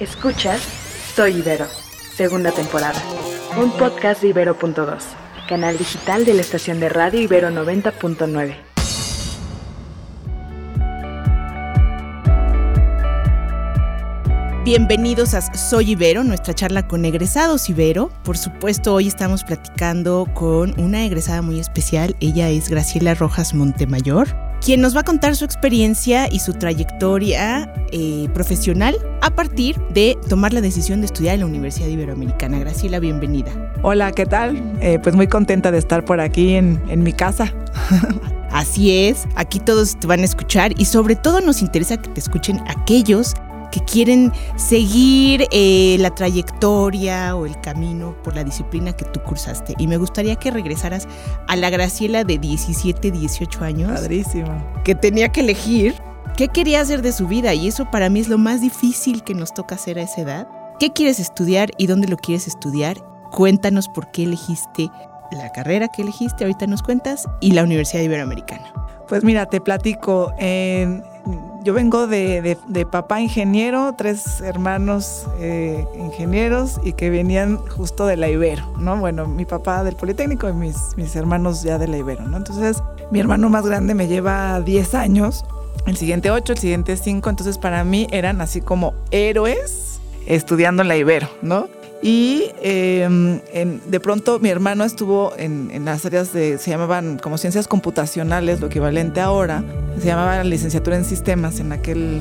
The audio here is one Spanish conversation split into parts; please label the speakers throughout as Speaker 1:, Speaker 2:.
Speaker 1: Escuchas Soy Ibero, segunda temporada. Un podcast de Ibero.2, canal digital de la estación de radio Ibero 90.9.
Speaker 2: Bienvenidos a Soy Ibero, nuestra charla con egresados Ibero. Por supuesto, hoy estamos platicando con una egresada muy especial. Ella es Graciela Rojas Montemayor quien nos va a contar su experiencia y su trayectoria eh, profesional a partir de tomar la decisión de estudiar en la Universidad Iberoamericana. Graciela, bienvenida.
Speaker 3: Hola, ¿qué tal? Eh, pues muy contenta de estar por aquí en, en mi casa.
Speaker 2: Así es, aquí todos te van a escuchar y sobre todo nos interesa que te escuchen aquellos que quieren seguir eh, la trayectoria o el camino por la disciplina que tú cursaste. Y me gustaría que regresaras a la Graciela de 17, 18 años.
Speaker 3: Padrísimo.
Speaker 2: Que tenía que elegir qué quería hacer de su vida. Y eso para mí es lo más difícil que nos toca hacer a esa edad. ¿Qué quieres estudiar y dónde lo quieres estudiar? Cuéntanos por qué elegiste la carrera que elegiste, ahorita nos cuentas, y la Universidad Iberoamericana.
Speaker 3: Pues mira, te platico. En, yo vengo de, papá ingeniero, tres hermanos eh, ingenieros y que venían justo de la Ibero, ¿no? Bueno, mi papá del Politécnico y mis, mis hermanos ya de la Ibero, ¿no? Entonces, mi hermano más grande me lleva 10 años, el siguiente 8, el siguiente 5, entonces para mí eran así como héroes estudiando en la Ibero, ¿no? Y em, de pronto mi hermano estuvo en, en, las áreas de, se llamaban como ciencias computacionales, lo equivalente ahora, se llamaba licenciatura en sistemas en, aquel,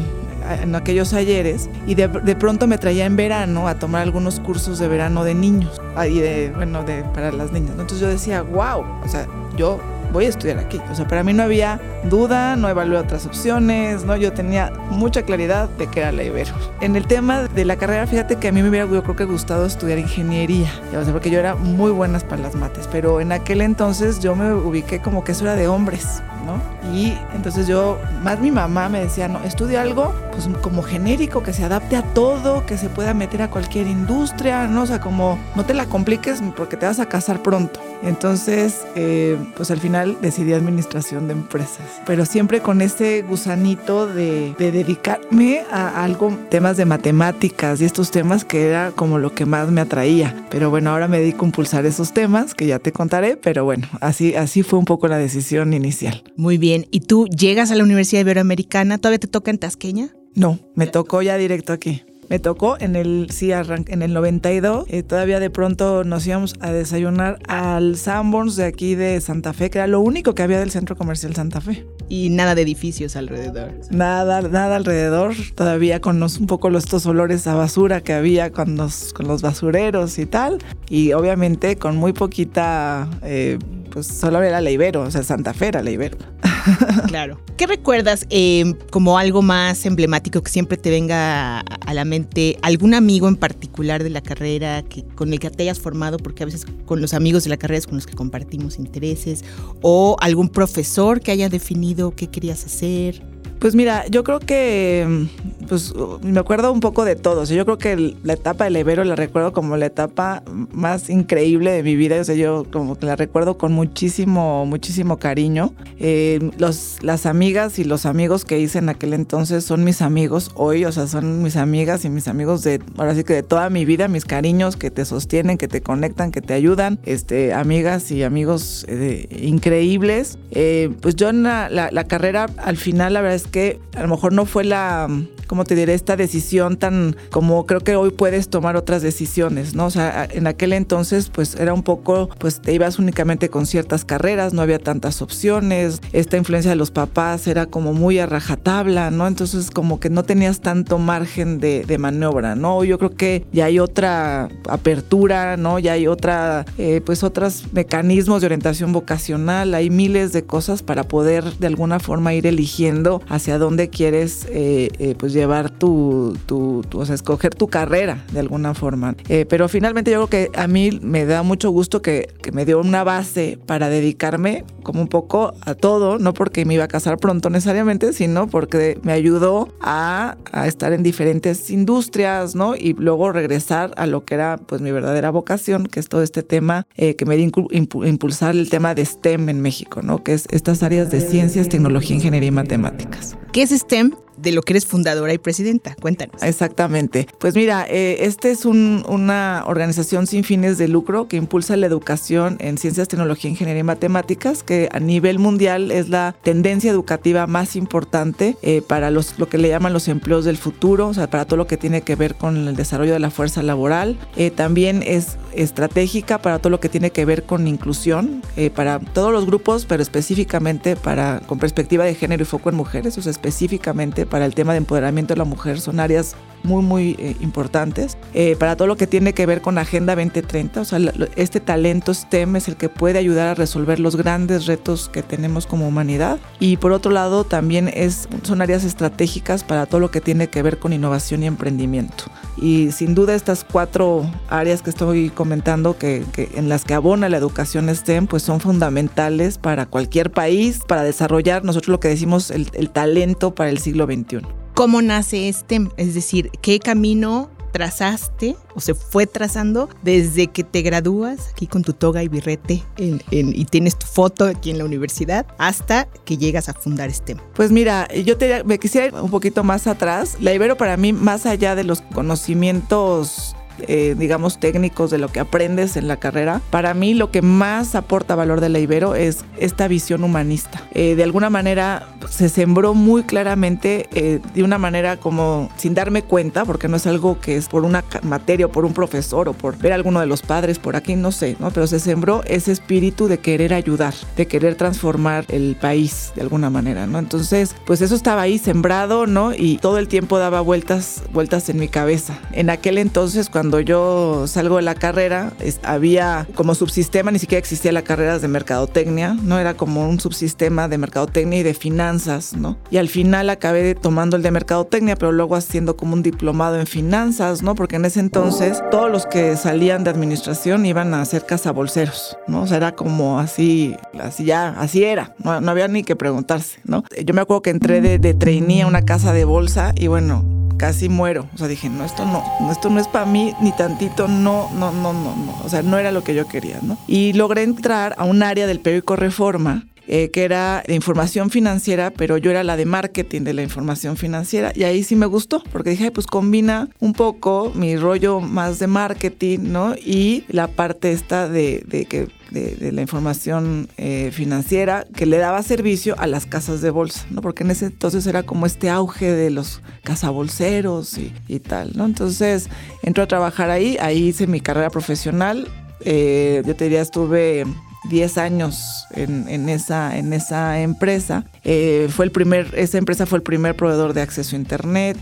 Speaker 3: en aquellos ayeres, y de, de, pronto me traía en verano a tomar algunos cursos de verano de niños, y de, bueno, de, para las niñas. Entonces yo decía, wow, o sea, yo voy a estudiar aquí. O sea, para mí no había duda, no evalué otras opciones, ¿no? Yo tenía mucha claridad de que era la Ibero. En el tema de la carrera, fíjate que a mí me hubiera, yo creo que gustado estudiar ingeniería, o sea, porque yo era muy buena para las mates, pero en aquel entonces yo me ubiqué como que eso era de hombres, ¿no? Y entonces yo, más mi mamá me decía, no, estudia algo, pues como genérico, que se adapte a todo, que se pueda meter a cualquier industria, ¿no? O sea, como no te la compliques porque te vas a casar pronto. Entonces, eh, pues al final decidí administración de empresas, pero siempre con ese gusanito de, de, dedicarme a algo, temas de matemáticas y estos temas que era como lo que más me atraía. Pero bueno, ahora me dedico a impulsar esos temas que ya te contaré, pero bueno, así, así fue un poco la decisión inicial.
Speaker 2: Muy bien, ¿y tú llegas a la Universidad Iberoamericana? ¿Todavía te toca en Tasqueña?
Speaker 3: No, me tocó ya directo aquí. Me tocó en el, sí, en el 92. Eh, todavía de pronto nos íbamos a desayunar al Sanborns de aquí de Santa Fe, que era lo único que había del centro comercial Santa Fe.
Speaker 2: Y nada de edificios alrededor.
Speaker 3: Nada, nada alrededor. Todavía con los, un poco los, estos olores a basura que había con los, con los basureros y tal. Y obviamente con muy poquita, eh, pues solo era la Ibero, o sea, Santa Fe era la Ibero.
Speaker 2: Claro. ¿Qué recuerdas eh, como algo más emblemático que siempre te venga a la mente? ¿Algún amigo en particular de la carrera que, con el que te hayas formado? Porque a veces con los amigos de la carrera es con los que compartimos intereses. ¿O algún profesor que haya definido qué querías hacer?
Speaker 3: Pues mira, yo creo que, pues me acuerdo un poco de todo. O sea, yo creo que la etapa del Ibero la recuerdo como la etapa más increíble de mi vida. O sea, yo como que la recuerdo con muchísimo, muchísimo cariño. Eh, los, las amigas y los amigos que hice en aquel entonces son mis amigos hoy. O sea, son mis amigas y mis amigos de, ahora sí que de toda mi vida, mis cariños que te sostienen, que te conectan, que te ayudan. Este, amigas y amigos eh, increíbles. Eh, pues yo en la, la, la carrera, al final, la verdad es que a lo mejor no fue la, ¿cómo te diré? Esta decisión tan como creo que hoy puedes tomar otras decisiones, ¿no? O sea, en aquel entonces pues era un poco, pues te ibas únicamente con ciertas carreras, no había tantas opciones, esta influencia de los papás era como muy a rajatabla, ¿no? Entonces como que no tenías tanto margen de, de maniobra, ¿no? Yo creo que ya hay otra apertura, ¿no? Ya hay otra, eh, pues otros mecanismos de orientación vocacional, hay miles de cosas para poder de alguna forma ir eligiendo hacia dónde quieres eh, eh, pues llevar tu, tu, o sea, escoger tu carrera de alguna forma. Eh, pero finalmente yo creo que a mí me da mucho gusto que, que, me dio una base para dedicarme como un poco a todo, no porque me iba a casar pronto necesariamente, sino porque me ayudó a, estar en diferentes industrias, ¿no? Y luego regresar a lo que era pues mi verdadera vocación, que es todo este tema eh, que me dio impulsar el tema de STEM en México, ¿no? Que es estas áreas de ciencias, tecnología, ingeniería y matemáticas.
Speaker 2: ¿Qué es STEM? De lo que eres fundadora y presidenta. Cuéntanos.
Speaker 3: Exactamente. Pues mira, eh, este es una organización sin fines de lucro que impulsa la educación en ciencias, tecnología, ingeniería y matemáticas, que a nivel mundial es la tendencia educativa más importante eh, para lo que le llaman los empleos del futuro, o sea, para todo lo que tiene que ver con el desarrollo de la fuerza laboral. Eh, también es estratégica para todo lo que tiene que ver con inclusión, para todos los grupos, pero específicamente para con perspectiva de género y foco en mujeres, o sea, específicamente para el tema de empoderamiento de la mujer, son áreas muy, muy eh, importantes. Eh, para todo lo que tiene que ver con Agenda 2030, o sea, este talento STEM es el que puede ayudar a resolver los grandes retos que tenemos como humanidad. Y por otro lado, también es, son áreas estratégicas para todo lo que tiene que ver con innovación y emprendimiento. Y sin duda estas cuatro áreas que estoy comentando, que, en las que abona la educación STEM, pues son fundamentales para cualquier país, para desarrollar nosotros lo que decimos el, el talento para el siglo XXI
Speaker 2: cómo nace STEM, es decir, qué camino trazaste o se fue trazando desde que te gradúas aquí con tu toga y birrete y tienes tu foto aquí en la universidad hasta que llegas a fundar STEM?
Speaker 3: Pues mira, yo te, me quisiera ir un poquito más atrás. La Ibero para mí, más allá de los conocimientos eh, digamos, técnicos de lo que aprendes en la carrera, para mí lo que más aporta valor de la Ibero es esta visión humanista. Eh, de alguna manera se sembró muy claramente, eh, de una manera como sin darme cuenta, porque no es algo que es por una materia o por un profesor o por ver a alguno de los padres por aquí, no sé, ¿no? Pero se sembró ese espíritu de querer ayudar, de querer transformar el país de alguna manera, ¿no? Entonces, pues eso estaba ahí sembrado, ¿no? Y todo el tiempo daba vueltas, vueltas en mi cabeza. En aquel entonces, cuando cuando yo salgo de la carrera, había como subsistema, ni siquiera existía la carrera de mercadotecnia, ¿no? Era como un subsistema de mercadotecnia y de finanzas, ¿no? Y al final acabé tomando el de mercadotecnia, pero luego haciendo como un diplomado en finanzas, ¿no? Porque en ese entonces todos los que salían de administración iban a hacer cazabolseros, ¿no? O sea, era como así, así ya, así era, no, había ni que preguntarse, ¿no? Yo me acuerdo que entré de, de trainee a una casa de bolsa y bueno, casi muero. O sea, dije, no, esto no, esto no es para mí ni tantito, no, no, no, no, no. O sea, no era lo que yo quería, ¿no? Y logré entrar a un área del periódico Reforma eh, que era de información financiera, pero yo era la de marketing de la información financiera. Y ahí sí me gustó, porque dije, pues combina un poco mi rollo más de marketing, ¿no? Y la parte esta de, de que de, la información eh, financiera que le daba servicio a las casas de bolsa, ¿no? Porque en ese entonces era como este auge de los cazabolseros y, y tal, ¿no? Entonces entró a trabajar ahí, ahí hice mi carrera profesional. Eh, yo te diría, estuve 10 años en, esa, en esa empresa. Eh, fue el primer, esa empresa fue el primer proveedor de acceso a Internet.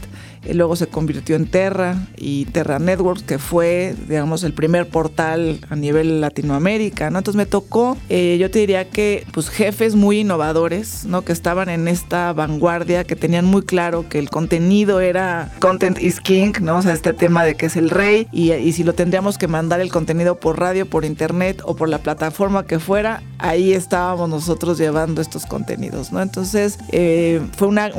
Speaker 3: Eh, luego se convirtió en Terra y Terra Networks, que fue, digamos, el primer portal a nivel Latinoamérica, ¿no? Entonces me tocó, eh, yo te diría que, pues, jefes muy innovadores, ¿no? Que estaban en esta vanguardia, que tenían muy claro que el contenido era content is king, ¿no? O sea, este tema de que es el rey y, si lo tendríamos que mandar el contenido por radio, por internet o por la plataforma que fuera, ahí estábamos nosotros llevando estos contenidos, ¿no? Entonces, eh, fue una,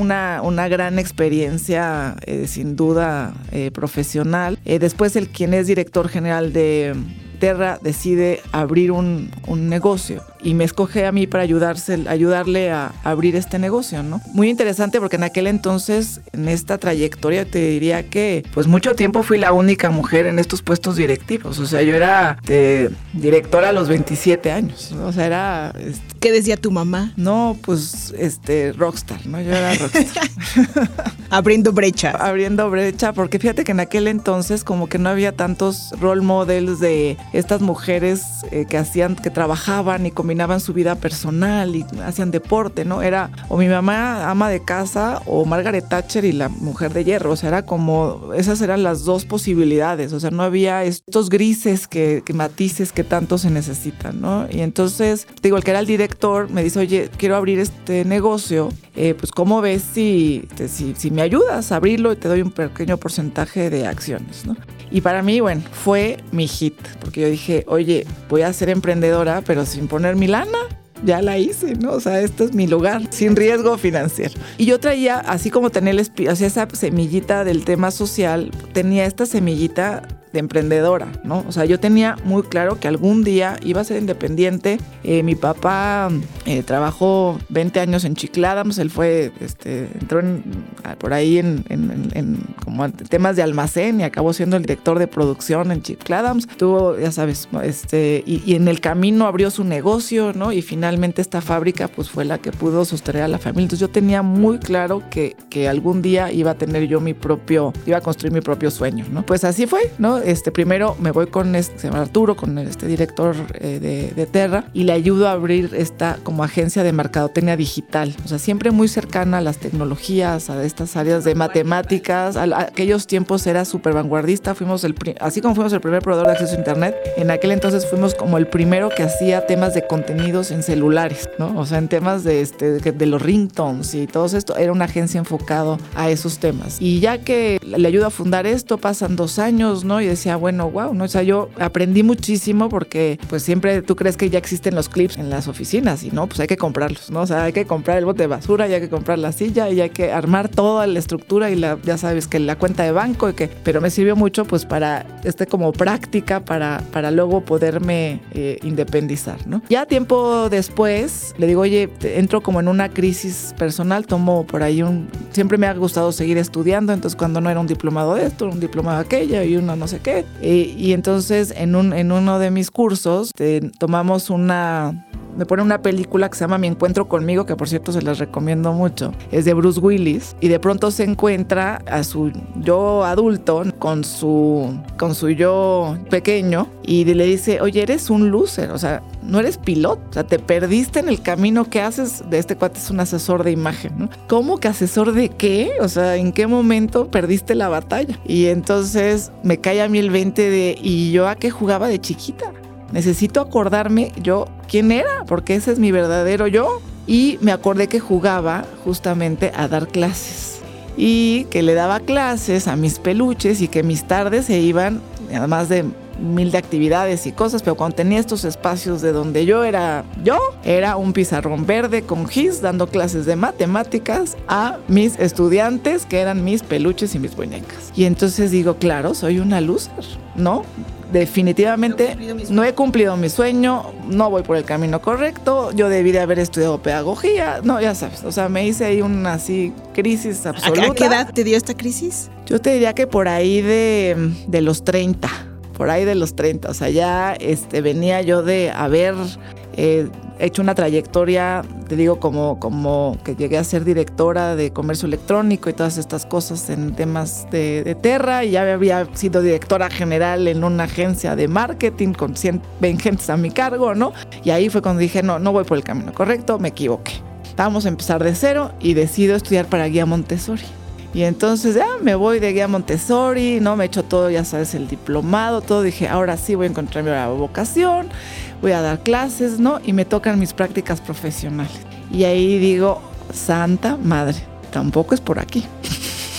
Speaker 3: una, gran experiencia eh, sin duda eh, profesional. Después el quien es director general de Terra decide abrir un, un negocio y me escoge a mí para ayudarse, ayudarle a abrir este negocio, ¿no? Muy interesante porque en aquel entonces, en esta trayectoria, te diría que pues mucho tiempo fui la única mujer en estos puestos directivos. O sea, yo era eh, directora a los 27 años. O sea, era...
Speaker 2: Este, ¿Qué decía tu mamá?
Speaker 3: No, pues, este, rockstar, ¿no? Yo era rockstar.
Speaker 2: Abriendo brecha.
Speaker 3: Abriendo brecha, porque fíjate que en aquel entonces como que no había tantos role models de estas mujeres eh, que hacían, que trabajaban y combinaban su vida personal y hacían deporte, ¿no? Era o mi mamá ama de casa o Margaret Thatcher y la mujer de hierro, o sea, era como, esas eran las dos posibilidades, o sea, no había estos grises que, matices que tanto se necesitan, ¿no? Y entonces, digo, el que era el director me dice, oye, quiero abrir este negocio, eh, pues ¿cómo ves si, si, si me ayudas a abrirlo y te doy un pequeño porcentaje de acciones, ¿no? Y para mí, bueno, fue mi hit, porque yo dije, oye, voy a ser emprendedora, pero sin poner mi lana. Ya la hice, ¿no? O sea, esto es mi lugar, sin riesgo financiero. Y yo traía, así como tenía el esa semillita del tema social, tenía esta semillita de emprendedora, ¿no? O sea, yo tenía muy claro que algún día iba a ser independiente. Eh, mi papá eh, trabajó 20 años en Chicladams, él fue, este, entró por ahí en, como temas de almacén y acabó siendo el director de producción en Chicladams. Tuvo, ya sabes, este, y, y en el camino abrió su negocio, ¿no? Y finalmente esta fábrica pues fue la que pudo sostener a la familia. Entonces yo tenía muy claro que, que algún día iba a tener yo mi propio, iba a construir mi propio sueño, ¿no? Pues así fue, ¿no? Este, primero me voy con este, Arturo, con este director eh, de, de, Terra y le ayudo a abrir esta como agencia de mercadotecnia digital. O sea, siempre muy cercana a las tecnologías, a estas áreas de matemáticas. A, aquellos tiempos era súper vanguardista. Fuimos el, así como fuimos el primer proveedor de acceso a Internet, en aquel entonces fuimos como el primero que hacía temas de contenidos en celulares, ¿no? O sea, en temas de, este, de los ringtones y todo esto. Era una agencia enfocado a esos temas. Y ya que le ayudo a fundar esto, pasan dos años, ¿no? Y decía, bueno, wow, ¿no? O sea, yo aprendí muchísimo porque pues siempre tú crees que ya existen los clips en las oficinas y no, pues hay que comprarlos, ¿no? O sea, hay que comprar el bote de basura y hay que comprar la silla y hay que armar toda la estructura y la, ya sabes que la cuenta de banco y que, pero me sirvió mucho pues para, este como práctica para, para luego poderme eh, independizar, ¿no? Ya tiempo después le digo, oye, entro como en una crisis personal, tomo por ahí un, siempre me ha gustado seguir estudiando, entonces cuando no era un diplomado de esto, un diplomado de aquella y uno no sé qué, y, entonces en, un, en uno de mis cursos tomamos una me pone una película que se llama Mi Encuentro conmigo, que por cierto se las recomiendo mucho. Es de Bruce Willis y de pronto se encuentra a su yo adulto con su, con su yo pequeño y le dice, oye, eres un loser, o sea, no eres piloto, o sea, te perdiste en el camino que haces. De este cuate es un asesor de imagen, ¿no? ¿Cómo que asesor de qué? O sea, ¿en qué momento perdiste la batalla? Y entonces me cae a mí el 20 de, ¿y yo a qué jugaba de chiquita? Necesito acordarme yo quién era, porque ese es mi verdadero yo. Y me acordé que jugaba justamente a dar clases y que le daba clases a mis peluches y que mis tardes se iban, además de mil de actividades y cosas, pero cuando tenía estos espacios de donde yo era yo, era un pizarrón verde con gis dando clases de matemáticas a mis estudiantes que eran mis peluches y mis muñecas. Y entonces digo, claro, soy una loser, ¿no? definitivamente no he, cumplido mi sueño, no voy por el camino correcto, yo debí de haber estudiado pedagogía, no, ya sabes, o sea, me hice ahí una así crisis absoluta.
Speaker 2: ¿A qué edad te dio esta crisis?
Speaker 3: Yo te diría que por ahí de, de los 30 por ahí de los 30. O sea, ya este, venía yo de haber eh, hecho una trayectoria, te digo, como, como que llegué a ser directora de comercio electrónico y todas estas cosas en temas de, de Terra. Y ya había sido directora general en una agencia de marketing con 100 gentes a mi cargo, ¿no? Y ahí fue cuando dije, no, no voy por el camino correcto, me equivoqué. Vamos a empezar de cero y decido estudiar para guía Montessori. Y entonces ya me voy de guía Montessori, ¿no? Me he hecho todo, ya sabes, el diplomado, todo. Dije, ahora sí voy a encontrar mi vocación, voy a dar clases, ¿no? Y me tocan mis prácticas profesionales. Y ahí digo, Santa Madre, tampoco es por aquí.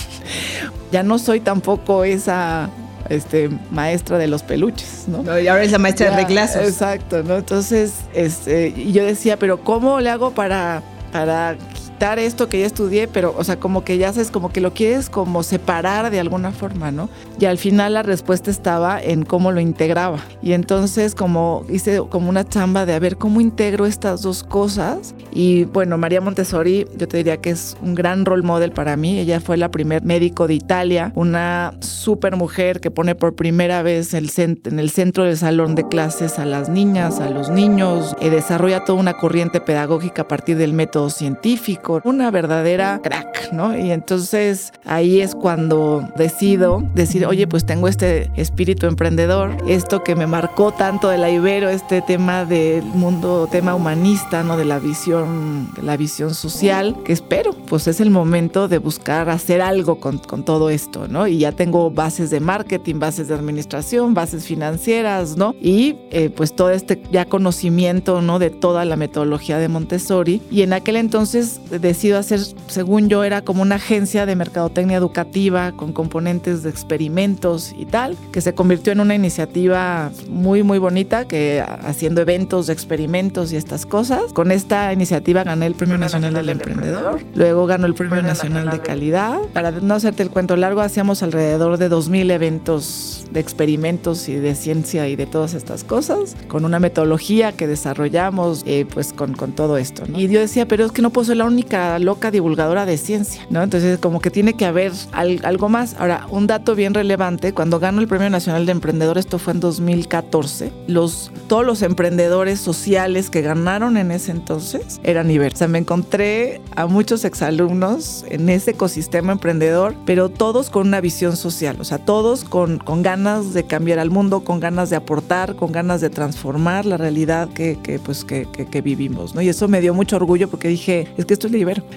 Speaker 3: ya no soy tampoco esa este, maestra de los peluches, ¿no?
Speaker 2: y ahora es la maestra de reglazos.
Speaker 3: Exacto, ¿no? Entonces, este, y yo decía, pero ¿cómo le hago para, para esto que ya estudié, pero, o sea, como que ya sabes, como que lo quieres como separar de alguna forma, ¿no? Y al final la respuesta estaba en cómo lo integraba. Y entonces como hice como una chamba de a ver cómo integro estas dos cosas. Y bueno, María Montessori, yo te diría que es un gran role model para mí. Ella fue la primer médico de Italia, una super mujer que pone por primera vez el en el centro del salón de clases a las niñas, a los niños, y desarrolla toda una corriente pedagógica a partir del método científico una verdadera crack, ¿no? Y entonces ahí es cuando decido decir, oye, pues tengo este espíritu emprendedor, esto que me marcó tanto de la Ibero, este tema del mundo, tema humanista, ¿no? De la visión, la visión social, que espero, pues es el momento de buscar hacer algo con, con todo esto, ¿no? Y ya tengo bases de marketing, bases de administración, bases financieras, ¿no? Y eh, pues todo este ya conocimiento, ¿no? De toda la metodología de Montessori. Y en aquel entonces decido hacer, según yo, era como una agencia de mercadotecnia educativa con componentes de experimentos y tal, que se convirtió en una iniciativa muy, muy bonita, que haciendo eventos de experimentos y estas cosas. Con esta iniciativa gané el Premio Nacional del Emprendedor, luego ganó el Premio Nacional de Calidad. Para no hacerte el cuento largo, hacíamos alrededor de 2.000 eventos de experimentos y de ciencia y de todas estas cosas, con una metodología que desarrollamos eh, pues con, con todo esto. Y yo decía, pero es que no puedo ser la única loca divulgadora de ciencia, ¿no? Entonces como que tiene que haber algo más. Ahora, un dato bien relevante, cuando ganó el Premio Nacional de Emprendedor, esto fue en 2014, los, todos los emprendedores sociales que ganaron en ese entonces eran Iber. O sea, me encontré a muchos exalumnos en ese ecosistema emprendedor, pero todos con una visión social, o sea, todos con, con ganas de cambiar al mundo, con ganas de aportar, con ganas de transformar la realidad que, que pues, que, que, vivimos, ¿no? Y eso me dio mucho orgullo porque dije, es que esto es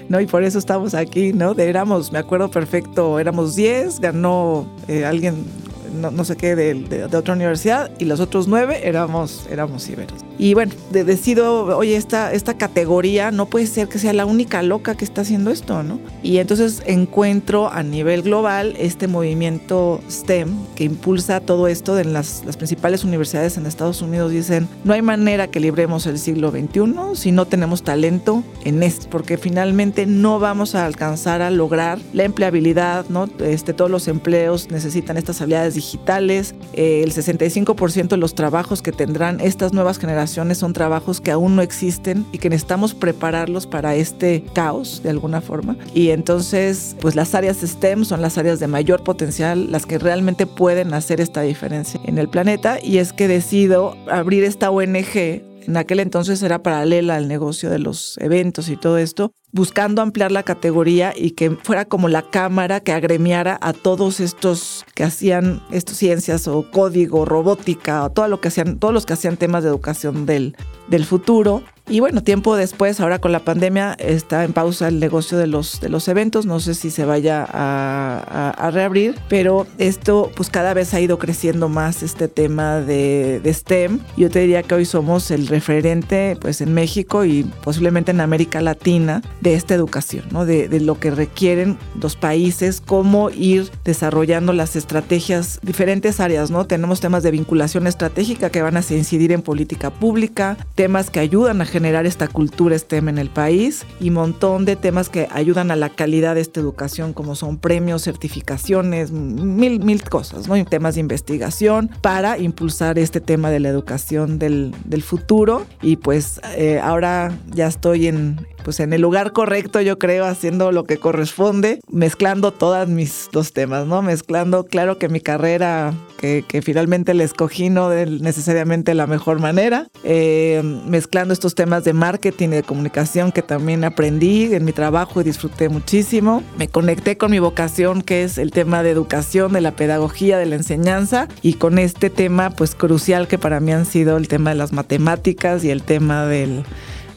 Speaker 3: ¿no? Y por eso estamos aquí, ¿no? De, éramos, me acuerdo perfecto, éramos 10, ganó eh, alguien no, sé qué, de, de, otra universidad, y los otros nueve éramos, éramos iberos. Y bueno, decido, oye, esta, esta categoría no puede ser que sea la única loca que está haciendo esto, ¿no? Y entonces encuentro a nivel global este movimiento STEM que impulsa todo esto en las, las principales universidades en Estados Unidos. Dicen, no hay manera que libremos el siglo XXI si no tenemos talento en esto, porque finalmente no vamos a alcanzar a lograr la empleabilidad, ¿no? Este, todos los empleos necesitan estas habilidades eh, el 65% de los trabajos que tendrán estas nuevas generaciones son trabajos que aún no existen y que necesitamos prepararlos para este caos de alguna forma. Y entonces, pues las áreas STEM son las áreas de mayor potencial, las que realmente pueden hacer esta diferencia en el planeta. Y es que decido abrir esta ONG en aquel entonces era paralela al negocio de los eventos y todo esto, buscando ampliar la categoría y que fuera como la cámara que agremiara a todos estos que hacían estas ciencias o código, robótica, o todo lo que hacían, todos los que hacían temas de educación del, del futuro y bueno, tiempo después, ahora con la pandemia, está en pausa el negocio de los, de los eventos. No sé si se vaya a, reabrir, pero esto pues cada vez ha ido creciendo más este tema de, de, STEM. Yo te diría que hoy somos el referente pues en México y posiblemente en América Latina de esta educación, ¿no? De, de lo que requieren los países, cómo ir desarrollando las estrategias, diferentes áreas, ¿no? Tenemos temas de vinculación estratégica que van a incidir en política pública, temas que ayudan a generar esta cultura STEM en el país y montón de temas que ayudan a la calidad de esta educación, como son premios, certificaciones, mil, mil cosas, ¿no? Temas de investigación para impulsar este tema de la educación del, del futuro. Y pues eh, ahora ya estoy en, pues en el lugar correcto, yo creo, haciendo lo que corresponde, mezclando todas mis dos temas, ¿no? Mezclando, claro que mi carrera, que, finalmente la escogí no de necesariamente la mejor manera, eh, mezclando estos temas de marketing y de comunicación que también aprendí en mi trabajo y disfruté muchísimo. Me conecté con mi vocación, que es el tema de educación, de la pedagogía, de la enseñanza, y con este tema, pues crucial que para mí han sido el tema de las matemáticas y el tema del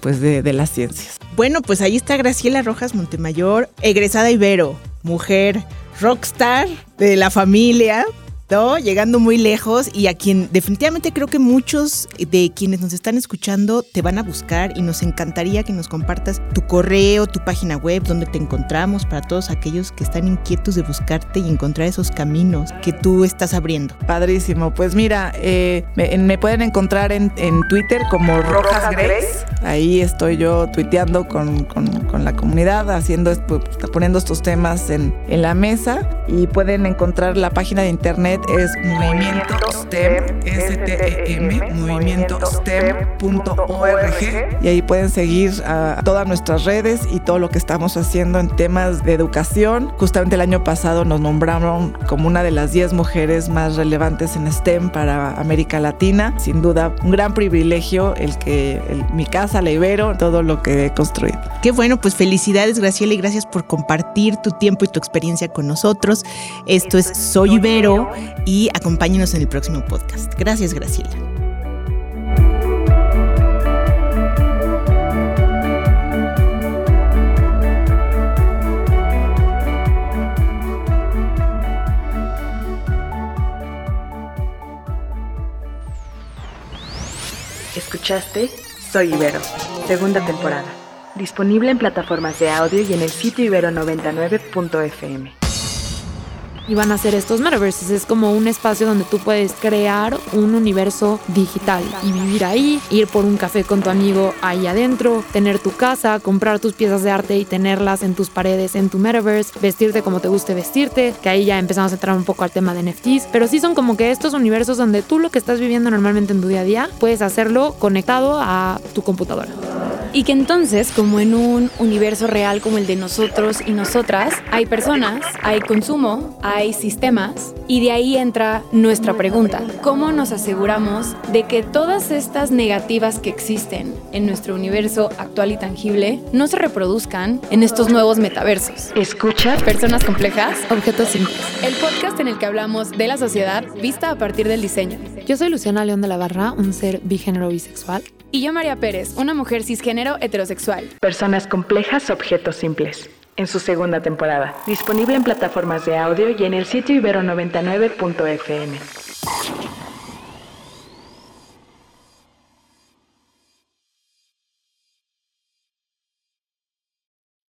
Speaker 3: pues de, de las ciencias.
Speaker 2: Bueno, pues ahí está Graciela Rojas Montemayor, egresada Ibero, mujer rockstar de la familia, ¿no? Llegando muy lejos y a quien definitivamente creo que muchos de quienes nos están escuchando te van a buscar y nos encantaría que nos compartas tu correo, tu página web, donde te encontramos para todos aquellos que están inquietos de buscarte y encontrar esos caminos que tú estás abriendo.
Speaker 3: Padrísimo, pues mira, eh, me, pueden encontrar en, Twitter como Rojas Grace, ahí estoy yo tuiteando con, la comunidad, haciendo, pues, poniendo estos temas en, en la mesa y pueden encontrar la página de internet es Movimiento STEM, S-T-E-M, movimientostem.org y ahí pueden seguir todas nuestras redes y todo lo que estamos haciendo en temas de educación. Justamente el año pasado nos nombraron como una de las 10 mujeres más relevantes en STEM para América Latina. Sin duda, un gran privilegio el que mi casa, la Ibero, todo lo que he construido.
Speaker 2: Qué bueno, pues felicidades Graciela y gracias por compartir tu tiempo y tu experiencia con nosotros. Esto es Soy Ibero y acompáñenos en el próximo podcast. Gracias, Graciela.
Speaker 1: Escuchaste Soy Ibero, segunda temporada. disponible en plataformas de audio y en el sitio ibero99.fm
Speaker 4: y van a ser estos metaverses. Es como un espacio donde tú puedes crear un universo digital y vivir ahí, ir por un café con tu amigo ahí adentro, tener tu casa, comprar tus piezas de arte y tenerlas en tus paredes en tu metaverse, vestirte como te guste vestirte, que ahí ya empezamos a entrar un poco al tema de NFTs, pero sí son como que estos universos donde tú lo que estás viviendo normalmente en tu día a día puedes hacerlo conectado a tu computadora.
Speaker 5: Y que entonces, como en un universo real como el de nosotros y nosotras, hay personas, hay consumo, hay sistemas, y de ahí entra nuestra pregunta. ¿Cómo nos aseguramos de que todas estas negativas que existen en nuestro universo actual y tangible no se reproduzcan en estos nuevos metaversos?
Speaker 1: Escucha
Speaker 5: Personas complejas, objetos simples. El podcast en el que hablamos de la sociedad vista a partir del diseño.
Speaker 4: Yo soy Luciana León de la Barra, un ser bigénero bisexual.
Speaker 5: Y yo, María Pérez, una mujer cisgénero heterosexual.
Speaker 1: Personas complejas, objetos simples en su segunda temporada, disponible en plataformas de audio y en el sitio ibero99.fm.